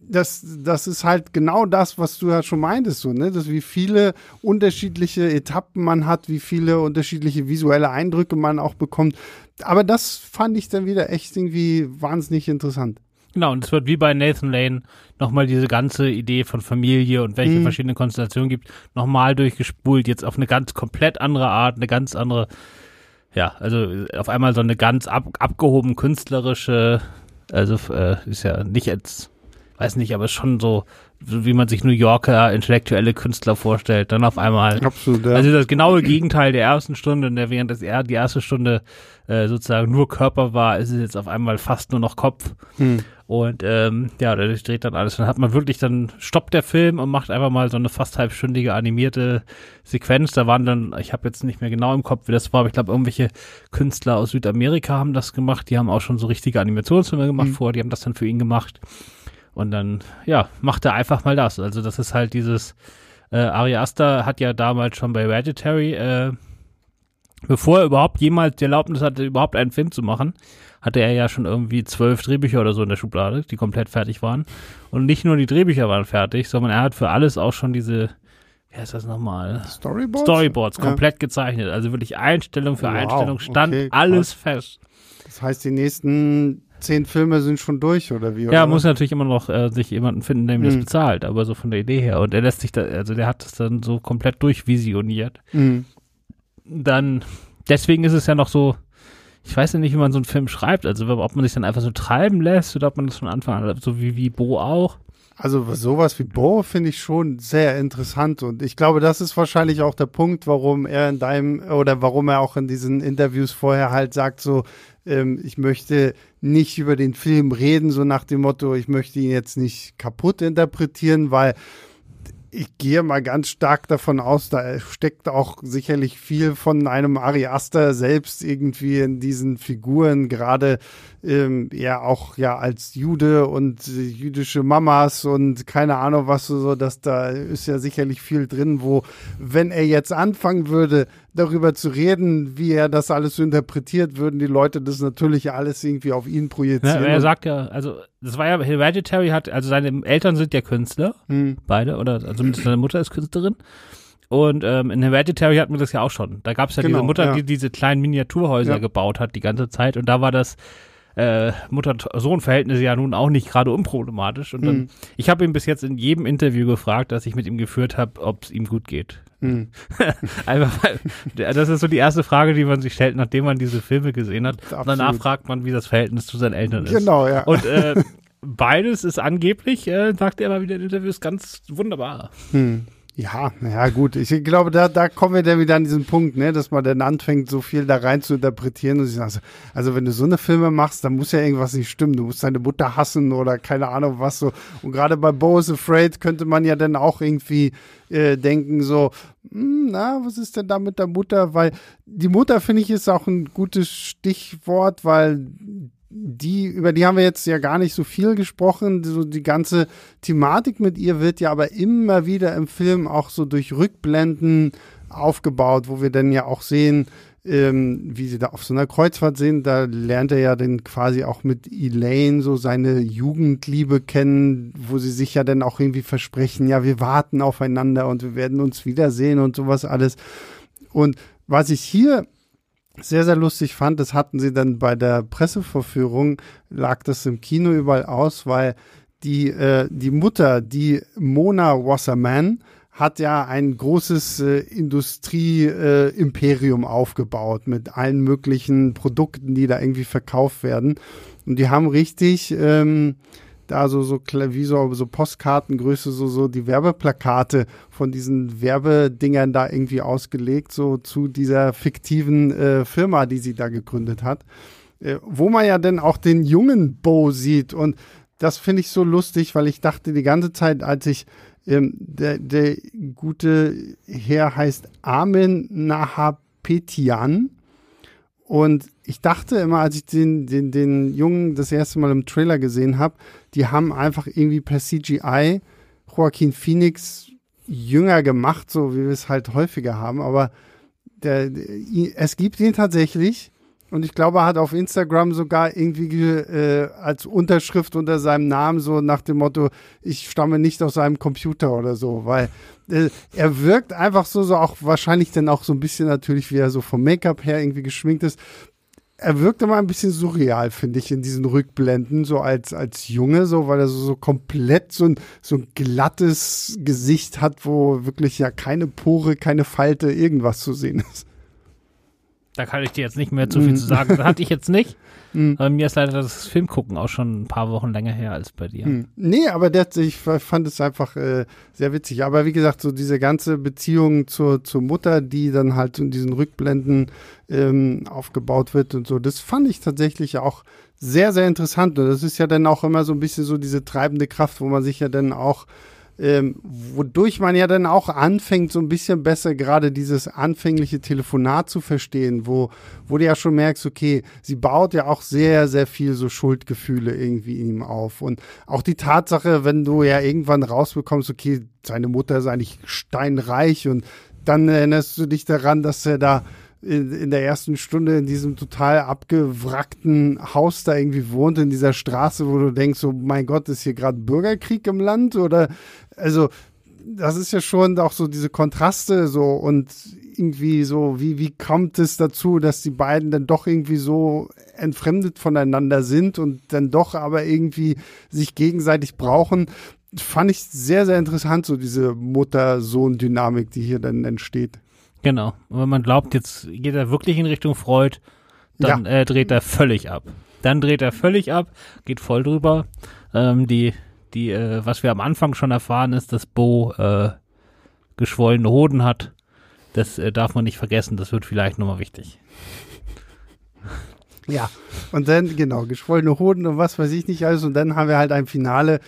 das, das ist halt genau das, was du ja schon meintest, so, ne? Dass wie viele unterschiedliche Etappen man hat, wie viele unterschiedliche visuelle Eindrücke man auch bekommt. Aber das fand ich dann wieder echt irgendwie wahnsinnig interessant. Genau, und es wird wie bei Nathan Lane nochmal diese ganze Idee von Familie und welche mhm. verschiedenen Konstellationen gibt, nochmal durchgespult, jetzt auf eine ganz komplett andere Art, eine ganz andere, ja, also auf einmal so eine ganz ab, abgehoben künstlerische, also äh, ist ja nicht jetzt, weiß nicht, aber schon so, wie man sich New Yorker intellektuelle Künstler vorstellt, dann auf einmal. Absolut, ja. Also das genaue Gegenteil der ersten Stunde, in der während das die erste Stunde äh, sozusagen nur Körper war, ist es jetzt auf einmal fast nur noch Kopf. Hm. Und ähm, ja, dadurch dreht dann alles. Dann hat man wirklich, dann stoppt der Film und macht einfach mal so eine fast halbstündige animierte Sequenz. Da waren dann, ich habe jetzt nicht mehr genau im Kopf, wie das war, aber ich glaube, irgendwelche Künstler aus Südamerika haben das gemacht. Die haben auch schon so richtige Animationsfilme gemacht mhm. vor, die haben das dann für ihn gemacht. Und dann, ja, macht er einfach mal das. Also das ist halt dieses, äh, Ari Aster hat ja damals schon bei Hereditary, äh, bevor er überhaupt jemals die Erlaubnis hatte, überhaupt einen Film zu machen, hatte er ja schon irgendwie zwölf Drehbücher oder so in der Schublade, die komplett fertig waren. Und nicht nur die Drehbücher waren fertig, sondern er hat für alles auch schon diese, wie heißt das nochmal? Storyboards? Storyboards komplett ja. gezeichnet. Also wirklich Einstellung für wow, Einstellung stand okay, alles fest. Das heißt, die nächsten zehn Filme sind schon durch, oder wie? Oder ja, muss natürlich immer noch äh, sich jemanden finden, der ihm mhm. das bezahlt, aber so von der Idee her. Und er lässt sich da, also der hat das dann so komplett durchvisioniert. Mhm. Dann, deswegen ist es ja noch so, ich weiß ja nicht, wie man so einen Film schreibt. Also ob man sich dann einfach so treiben lässt oder ob man das von Anfang an, so wie, wie Bo auch. Also sowas wie Bo finde ich schon sehr interessant und ich glaube, das ist wahrscheinlich auch der Punkt, warum er in deinem oder warum er auch in diesen Interviews vorher halt sagt so, ähm, ich möchte nicht über den Film reden, so nach dem Motto, ich möchte ihn jetzt nicht kaputt interpretieren, weil ich gehe mal ganz stark davon aus, da steckt auch sicherlich viel von einem Ari Aster selbst irgendwie in diesen Figuren, gerade ähm, ja auch ja als Jude und äh, jüdische Mamas und keine Ahnung was so, dass da ist ja sicherlich viel drin, wo wenn er jetzt anfangen würde, darüber zu reden, wie er das alles so interpretiert, würden die Leute das natürlich alles irgendwie auf ihn projizieren. Ja, er sagt ja, also das war ja Hereditary hat, also seine Eltern sind ja Künstler, hm. beide oder also seine Mutter ist Künstlerin. Und ähm, in Hereditary hatten wir das ja auch schon. Da gab es ja genau, diese Mutter, ja. die diese kleinen Miniaturhäuser ja. gebaut hat die ganze Zeit. Und da war das äh, Mutter-Sohn-Verhältnisse ja nun auch nicht gerade unproblematisch. Und dann, mhm. ich habe ihn bis jetzt in jedem Interview gefragt, das ich mit ihm geführt habe, ob es ihm gut geht. Mhm. Einfach weil, das ist so die erste Frage, die man sich stellt, nachdem man diese Filme gesehen hat. Und danach fragt man, wie das Verhältnis zu seinen Eltern ist. Genau, ja. Und äh, beides ist angeblich, äh, sagt er immer wieder in Interviews, ganz wunderbar. Hm. Ja, ja gut. Ich glaube, da, da kommen wir dann wieder an diesen Punkt, ne, dass man dann anfängt, so viel da rein zu interpretieren. Und ich sage, also wenn du so eine Filme machst, dann muss ja irgendwas nicht stimmen. Du musst deine Mutter hassen oder keine Ahnung was so. Und gerade bei Bo is Afraid könnte man ja dann auch irgendwie äh, denken, so, hm, na, was ist denn da mit der Mutter? Weil die Mutter, finde ich, ist auch ein gutes Stichwort, weil die, über die haben wir jetzt ja gar nicht so viel gesprochen. So die ganze Thematik mit ihr wird ja aber immer wieder im Film auch so durch Rückblenden aufgebaut, wo wir dann ja auch sehen, ähm, wie sie da auf so einer Kreuzfahrt sind. Da lernt er ja dann quasi auch mit Elaine so seine Jugendliebe kennen, wo sie sich ja dann auch irgendwie versprechen, ja, wir warten aufeinander und wir werden uns wiedersehen und sowas alles. Und was ich hier sehr, sehr lustig fand, das hatten sie dann bei der Pressevorführung, lag das im Kino überall aus, weil die, äh, die Mutter, die Mona Wasserman, hat ja ein großes äh, Industrie-Imperium äh, aufgebaut mit allen möglichen Produkten, die da irgendwie verkauft werden. Und die haben richtig ähm, da so, so wie so, so Postkartengröße, so, so die Werbeplakate von diesen Werbedingern da irgendwie ausgelegt, so zu dieser fiktiven äh, Firma, die sie da gegründet hat. Äh, wo man ja dann auch den jungen Bo sieht. Und das finde ich so lustig, weil ich dachte die ganze Zeit, als ich ähm, der, der gute Herr heißt Armin Nahapetian und ich dachte immer, als ich den, den, den Jungen das erste Mal im Trailer gesehen habe, die haben einfach irgendwie per CGI Joaquin Phoenix jünger gemacht, so wie wir es halt häufiger haben. Aber der, es gibt ihn tatsächlich. Und ich glaube, er hat auf Instagram sogar irgendwie äh, als Unterschrift unter seinem Namen so nach dem Motto, ich stamme nicht aus seinem Computer oder so, weil äh, er wirkt einfach so, so auch wahrscheinlich dann auch so ein bisschen natürlich, wie er so vom Make-up her irgendwie geschminkt ist. Er wirkt immer ein bisschen surreal, finde ich, in diesen Rückblenden, so als, als Junge, so, weil er so, so komplett so ein, so ein glattes Gesicht hat, wo wirklich ja keine Pore, keine Falte, irgendwas zu sehen ist. Da kann ich dir jetzt nicht mehr zu viel zu sagen. Das hatte ich jetzt nicht. Mhm. Aber mir ist leider das Filmgucken auch schon ein paar Wochen länger her als bei dir. Mhm. Nee, aber der, ich fand es einfach äh, sehr witzig. Aber wie gesagt, so diese ganze Beziehung zur, zur Mutter, die dann halt in diesen Rückblenden ähm, aufgebaut wird und so, das fand ich tatsächlich auch sehr, sehr interessant. Und das ist ja dann auch immer so ein bisschen so diese treibende Kraft, wo man sich ja dann auch ähm, wodurch man ja dann auch anfängt, so ein bisschen besser gerade dieses anfängliche Telefonat zu verstehen, wo, wo du ja schon merkst, okay, sie baut ja auch sehr, sehr viel so Schuldgefühle irgendwie in ihm auf. Und auch die Tatsache, wenn du ja irgendwann rausbekommst, okay, seine Mutter ist eigentlich steinreich und dann erinnerst du dich daran, dass er da in, in der ersten Stunde in diesem total abgewrackten Haus da irgendwie wohnt, in dieser Straße, wo du denkst, so, mein Gott, ist hier gerade Bürgerkrieg im Land? Oder, also, das ist ja schon auch so diese Kontraste so und irgendwie so, wie, wie kommt es dazu, dass die beiden dann doch irgendwie so entfremdet voneinander sind und dann doch aber irgendwie sich gegenseitig brauchen? Fand ich sehr, sehr interessant, so diese Mutter-Sohn-Dynamik, die hier dann entsteht. Genau. Und wenn man glaubt, jetzt geht er wirklich in Richtung Freud, dann ja. äh, dreht er völlig ab. Dann dreht er völlig ab, geht voll drüber. Ähm, die, die, äh, was wir am Anfang schon erfahren, ist, dass Bo äh, geschwollene Hoden hat. Das äh, darf man nicht vergessen, das wird vielleicht nochmal wichtig. Ja, und dann, genau, geschwollene Hoden und was weiß ich nicht alles. Und dann haben wir halt ein Finale,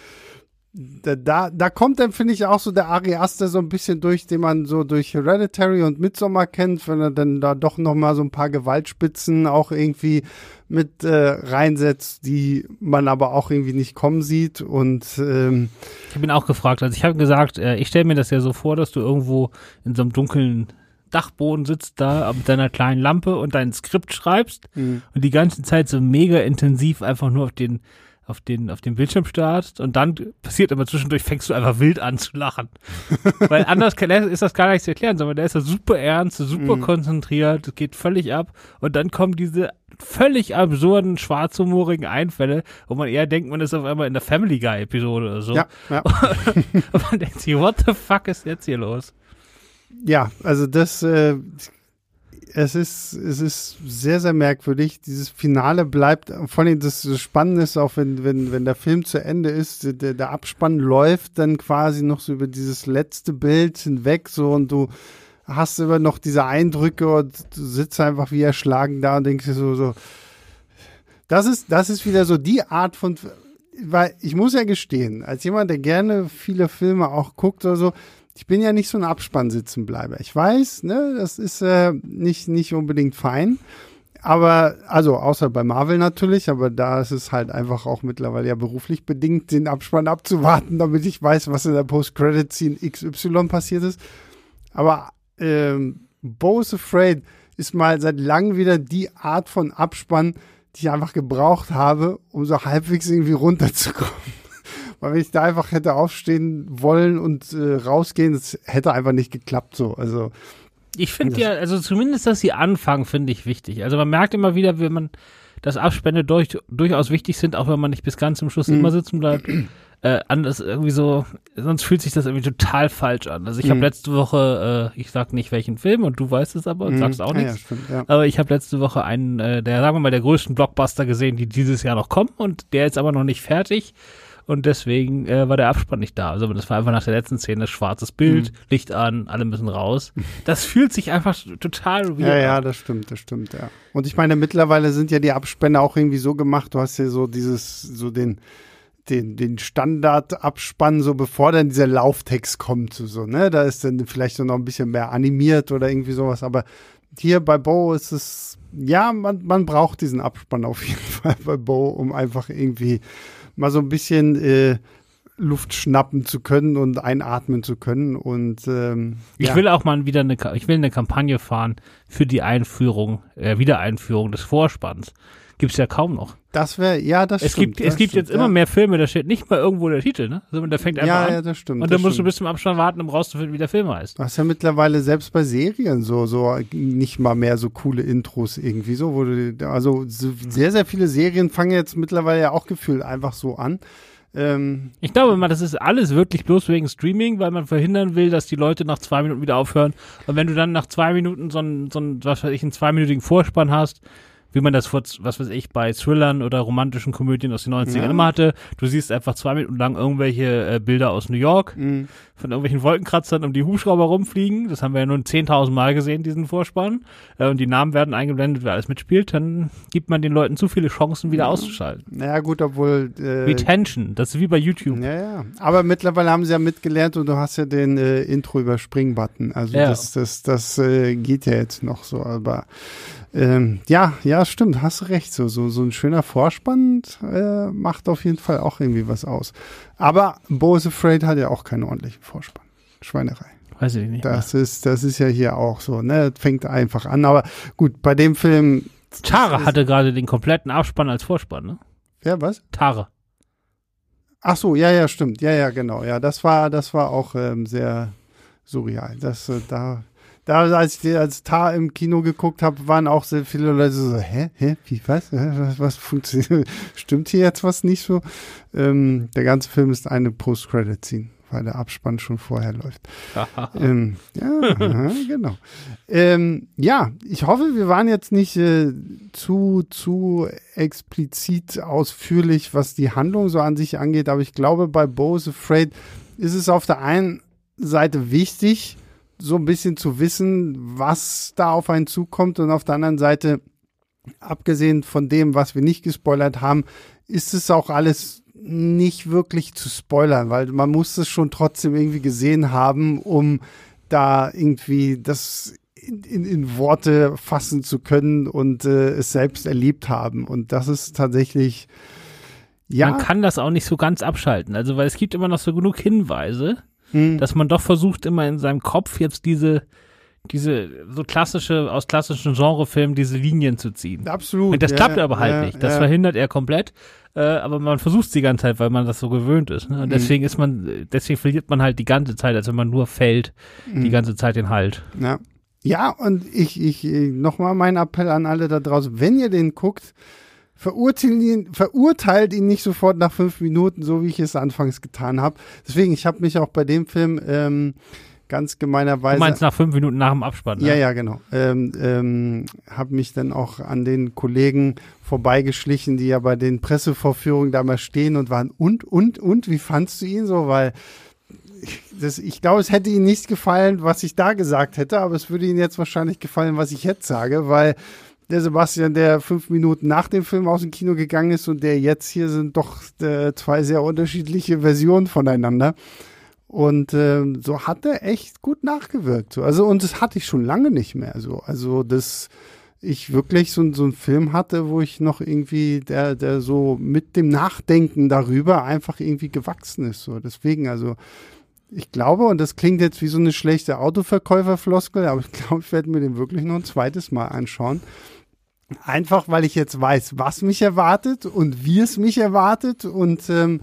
da, da, da kommt dann, finde ich, auch so der Ari Aster so ein bisschen durch, den man so durch Hereditary und Midsommar kennt, wenn er dann da doch noch mal so ein paar Gewaltspitzen auch irgendwie mit äh, reinsetzt, die man aber auch irgendwie nicht kommen sieht. Und ähm, ich bin auch gefragt, also ich habe gesagt, äh, ich stelle mir das ja so vor, dass du irgendwo in so einem dunklen Dachboden sitzt da mit deiner kleinen Lampe und dein Skript schreibst mhm. und die ganze Zeit so mega intensiv einfach nur auf den auf den, auf den Bildschirm startest und dann passiert aber zwischendurch, fängst du einfach wild an zu lachen. Weil anders kann, ist das gar nicht zu erklären, sondern der ist ja super ernst, super mhm. konzentriert, geht völlig ab und dann kommen diese völlig absurden, schwarzhumorigen Einfälle, wo man eher denkt, man ist auf einmal in der Family Guy Episode oder so. Ja, ja. und man denkt sich, what the fuck ist jetzt hier los? Ja, also das, äh, es ist, es ist sehr, sehr merkwürdig. Dieses Finale bleibt, vor allem das Spannende ist auch, wenn, wenn, wenn der Film zu Ende ist, der, der Abspann läuft dann quasi noch so über dieses letzte Bild hinweg, so und du hast immer noch diese Eindrücke und du sitzt einfach wie erschlagen da und denkst dir so, so. Das ist, das ist wieder so die Art von, weil ich muss ja gestehen, als jemand, der gerne viele Filme auch guckt oder so, ich bin ja nicht so ein Abspannsitzenbleiber. Ich weiß, ne, das ist äh, nicht, nicht unbedingt fein. Aber, also außer bei Marvel natürlich, aber da ist es halt einfach auch mittlerweile ja beruflich bedingt, den Abspann abzuwarten, damit ich weiß, was in der Post-Credit-Scene XY passiert ist. Aber ähm, Bo's Afraid ist mal seit langem wieder die Art von Abspann, die ich einfach gebraucht habe, um so halbwegs irgendwie runterzukommen. Weil wenn ich da einfach hätte aufstehen wollen und äh, rausgehen, das hätte einfach nicht geklappt so. Also ich finde ja, also zumindest, dass sie anfangen, finde ich wichtig. Also man merkt immer wieder, wenn man, dass Abspende durch, durchaus wichtig sind, auch wenn man nicht bis ganz zum Schluss mhm. immer sitzen bleibt. Äh, anders irgendwie so, sonst fühlt sich das irgendwie total falsch an. Also ich mhm. habe letzte Woche, äh, ich sag nicht welchen Film und du weißt es aber und mhm. sagst auch nichts. Ja, stimmt, ja. Aber ich habe letzte Woche einen, äh, der, sagen wir mal, der größten Blockbuster gesehen, die dieses Jahr noch kommen und der ist aber noch nicht fertig und deswegen äh, war der Abspann nicht da. Also das war einfach nach der letzten Szene schwarzes Bild, mhm. Licht an, alle müssen raus. Das fühlt sich einfach total weird Ja, ja, das stimmt, das stimmt, ja. Und ich meine, mittlerweile sind ja die Abspänne auch irgendwie so gemacht, du hast ja so dieses, so den, den, den Standardabspann, so bevor dann dieser Lauftext kommt, so, ne? Da ist dann vielleicht so noch ein bisschen mehr animiert oder irgendwie sowas, aber hier bei Bo ist es, ja, man, man braucht diesen Abspann auf jeden Fall bei Bo, um einfach irgendwie mal so ein bisschen äh, Luft schnappen zu können und einatmen zu können. Und ähm, ich ja. will auch mal wieder eine, ich will eine Kampagne fahren für die Einführung, äh, Wiedereinführung des Vorspanns. Gibt's ja kaum noch. Das wäre, ja, das es stimmt. Gibt, es gibt jetzt ja. immer mehr Filme, da steht nicht mal irgendwo der Titel, ne? Sondern der fängt einfach ja, an. Ja, das stimmt. Und dann musst stimmt. du bis zum Abstand warten, um rauszufinden, wie der Film heißt. Das ist ja mittlerweile selbst bei Serien so, so nicht mal mehr so coole Intros irgendwie so, wo du, also sehr, sehr viele Serien fangen jetzt mittlerweile ja auch gefühlt einfach so an. Ähm, ich glaube mal, das ist alles wirklich bloß wegen Streaming, weil man verhindern will, dass die Leute nach zwei Minuten wieder aufhören. Und wenn du dann nach zwei Minuten so einen, so einen was weiß ich, einen zweiminütigen Vorspann hast, wie man das vor, was weiß ich, bei Thrillern oder romantischen Komödien aus den 90ern ja. immer hatte. Du siehst einfach zwei Minuten lang irgendwelche äh, Bilder aus New York mhm. von irgendwelchen Wolkenkratzern um die Hubschrauber rumfliegen. Das haben wir ja nun 10.000 Mal gesehen, diesen Vorspann. Äh, und die Namen werden eingeblendet, wer alles mitspielt. Dann gibt man den Leuten zu viele Chancen, wieder ja. auszuschalten. Naja, gut, obwohl. Äh, Retention, das ist wie bei YouTube. Ja, ja. Aber mittlerweile haben sie ja mitgelernt und du hast ja den äh, Intro-Überspring-Button. Also ja. das, das, das äh, geht ja jetzt noch so. Aber ähm, ja, ja, stimmt, hast recht. So, so, so ein schöner Vorspann äh, macht auf jeden Fall auch irgendwie was aus. Aber Bose Afraid hat ja auch keinen ordentlichen Vorspann. Schweinerei. Weiß ich nicht. Das ist, das ist ja hier auch so, ne? Fängt einfach an. Aber gut, bei dem Film. Tare hatte gerade den kompletten Abspann als Vorspann, ne? Ja, was? Tare. Ach so, ja, ja, stimmt. Ja, ja, genau. Ja, das war, das war auch ähm, sehr surreal. Das, äh, da da, als ich als Tar im Kino geguckt habe, waren auch sehr viele Leute so, hä, hä, wie, was, was, was funktioniert, stimmt hier jetzt was nicht so? Ähm, der ganze Film ist eine Post-Credit-Scene, weil der Abspann schon vorher läuft. ähm, ja, genau. Ähm, ja, ich hoffe, wir waren jetzt nicht äh, zu, zu explizit ausführlich, was die Handlung so an sich angeht, aber ich glaube, bei Bose Afraid ist es auf der einen Seite wichtig, so ein bisschen zu wissen, was da auf einen zukommt und auf der anderen Seite, abgesehen von dem, was wir nicht gespoilert haben, ist es auch alles nicht wirklich zu spoilern, weil man muss es schon trotzdem irgendwie gesehen haben, um da irgendwie das in, in, in Worte fassen zu können und äh, es selbst erlebt haben. Und das ist tatsächlich, ja. Man kann das auch nicht so ganz abschalten. Also, weil es gibt immer noch so genug Hinweise, hm. dass man doch versucht, immer in seinem Kopf jetzt diese, diese so klassische, aus klassischen Genrefilmen diese Linien zu ziehen. Absolut. Und das ja, klappt aber halt ja, nicht. Das ja. verhindert er komplett. Äh, aber man versucht es die ganze Zeit, weil man das so gewöhnt ist. Ne? Und mhm. deswegen ist man, deswegen verliert man halt die ganze Zeit, als wenn man nur fällt, mhm. die ganze Zeit den Halt. Ja. Ja, und ich, ich, nochmal mein Appell an alle da draußen, wenn ihr den guckt, verurteilt ihn, verurteilt ihn nicht sofort nach fünf Minuten, so wie ich es anfangs getan habe. Deswegen, ich habe mich auch bei dem Film ähm, ganz gemeinerweise. Du meinst nach fünf Minuten nach dem Abspann? Ne? Ja, ja, genau. Ähm, ähm, habe mich dann auch an den Kollegen vorbeigeschlichen, die ja bei den Pressevorführungen da mal stehen und waren und, und, und, wie fandst du ihn so? Weil das, ich glaube, es hätte Ihnen nicht gefallen, was ich da gesagt hätte, aber es würde Ihnen jetzt wahrscheinlich gefallen, was ich jetzt sage, weil der Sebastian, der fünf Minuten nach dem Film aus dem Kino gegangen ist und der jetzt hier sind doch äh, zwei sehr unterschiedliche Versionen voneinander. Und äh, so hat er echt gut nachgewirkt. So. Also, und das hatte ich schon lange nicht mehr. So. Also, dass ich wirklich so, so einen Film hatte, wo ich noch irgendwie, der, der so mit dem Nachdenken darüber einfach irgendwie gewachsen ist. So. Deswegen, also, ich glaube, und das klingt jetzt wie so eine schlechte Autoverkäuferfloskel, aber ich glaube, ich werde mir den wirklich noch ein zweites Mal anschauen. Einfach, weil ich jetzt weiß, was mich erwartet und wie es mich erwartet. Und ähm,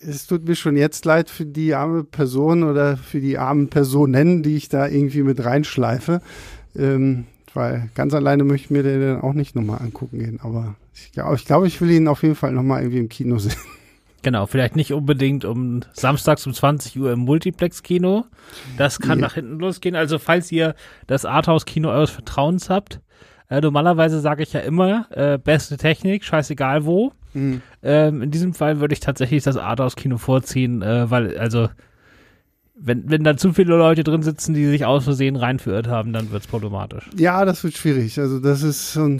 es tut mir schon jetzt leid für die arme Person oder für die armen Personen, die ich da irgendwie mit reinschleife. Ähm, weil ganz alleine möchte ich mir den dann auch nicht nochmal angucken gehen. Aber ich glaube, ich, glaub, ich will ihn auf jeden Fall nochmal irgendwie im Kino sehen. Genau, vielleicht nicht unbedingt um samstags um 20 Uhr im Multiplex-Kino. Das kann yeah. nach hinten losgehen. Also falls ihr das Arthouse-Kino eures Vertrauens habt, äh, normalerweise sage ich ja immer, äh, beste Technik, scheißegal wo. Mhm. Ähm, in diesem Fall würde ich tatsächlich das Arthouse-Kino vorziehen, äh, weil, also wenn, wenn da zu viele Leute drin sitzen, die sich aus Versehen reinverirrt haben, dann wird's problematisch. Ja, das wird schwierig. Also das ist so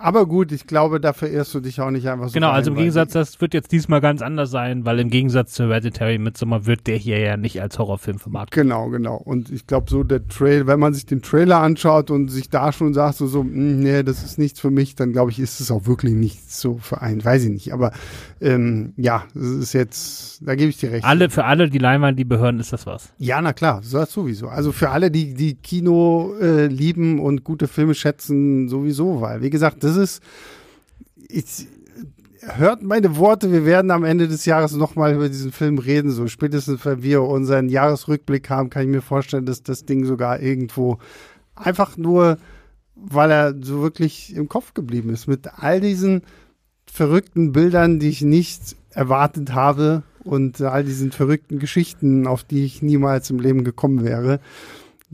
aber gut, ich glaube, da verirrst du dich auch nicht einfach so. Genau, rein, also im Gegensatz, das wird jetzt diesmal ganz anders sein, weil im Gegensatz zu Hereditary Midsommar wird der hier ja nicht als Horrorfilm vermarktet. Genau, genau. Und ich glaube so der Trail, wenn man sich den Trailer anschaut und sich da schon sagt, so, so, mh, hm, nee, das ist nichts für mich, dann glaube ich, ist es auch wirklich nichts so für einen. Weiß ich nicht. Aber ähm, ja, es ist jetzt, da gebe ich dir recht. Alle, für alle, die Leinwand, die behören, ist das was. Ja, na klar, das sowieso. Also für alle, die, die Kino äh, lieben und gute Filme schätzen, sowieso, weil, wie gesagt, das ist, ich, hört meine Worte, wir werden am Ende des Jahres nochmal über diesen Film reden, so spätestens, wenn wir unseren Jahresrückblick haben, kann ich mir vorstellen, dass das Ding sogar irgendwo einfach nur, weil er so wirklich im Kopf geblieben ist, mit all diesen verrückten Bildern, die ich nicht erwartet habe und all diesen verrückten Geschichten, auf die ich niemals im Leben gekommen wäre,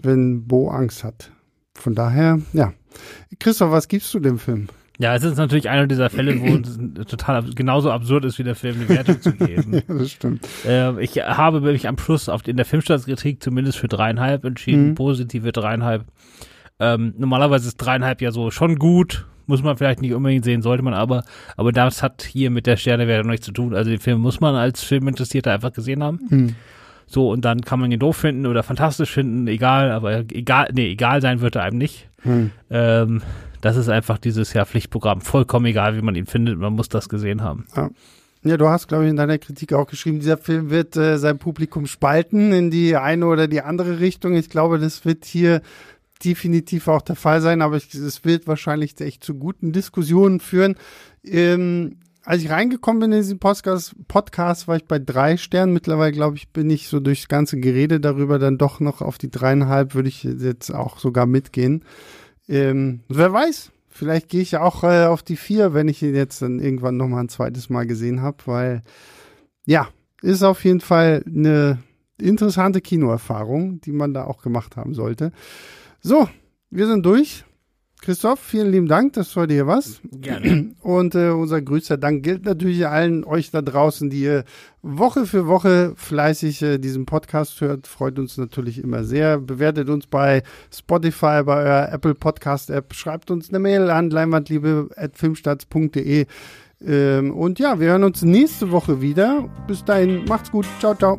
wenn Bo Angst hat. Von daher, ja. Christoph, was gibst du dem Film? Ja, es ist natürlich einer dieser Fälle, wo es total genauso absurd ist, wie der Film eine Wertung zu geben. ja, das stimmt. Äh, ich habe mich am Schluss auf, in der Filmstadtkritik zumindest für dreieinhalb entschieden, mhm. positive dreieinhalb. Ähm, normalerweise ist dreieinhalb ja so schon gut, muss man vielleicht nicht unbedingt sehen, sollte man aber, aber das hat hier mit der Sternewertung nichts zu tun. Also den Film muss man als Filminteressierter einfach gesehen haben. Mhm. So, und dann kann man ihn doof finden oder fantastisch finden, egal, aber egal, nee, egal sein wird er einem nicht. Mhm. Ähm, das ist einfach dieses ja Pflichtprogramm. Vollkommen egal, wie man ihn findet, man muss das gesehen haben. Ja. Ja, du hast, glaube ich, in deiner Kritik auch geschrieben, dieser Film wird äh, sein Publikum spalten in die eine oder die andere Richtung. Ich glaube, das wird hier definitiv auch der Fall sein, aber es wird wahrscheinlich echt zu guten Diskussionen führen. Ähm, als ich reingekommen bin in diesen Podcast, Podcast, war ich bei drei Sternen. Mittlerweile, glaube ich, bin ich so durchs ganze Gerede darüber dann doch noch auf die dreieinhalb, würde ich jetzt auch sogar mitgehen. Ähm, wer weiß, vielleicht gehe ich ja auch äh, auf die vier, wenn ich ihn jetzt dann irgendwann nochmal ein zweites Mal gesehen habe, weil ja, ist auf jeden Fall eine interessante Kinoerfahrung, die man da auch gemacht haben sollte. So, wir sind durch. Christoph, vielen lieben Dank, dass du heute hier warst. Gerne. Und äh, unser größter Dank gilt natürlich allen euch da draußen, die ihr Woche für Woche fleißig äh, diesen Podcast hört. Freut uns natürlich immer sehr. Bewertet uns bei Spotify, bei eurer Apple Podcast App. Schreibt uns eine Mail an leinwandliebe.filmstarts.de. Ähm, und ja, wir hören uns nächste Woche wieder. Bis dahin, macht's gut. Ciao, ciao.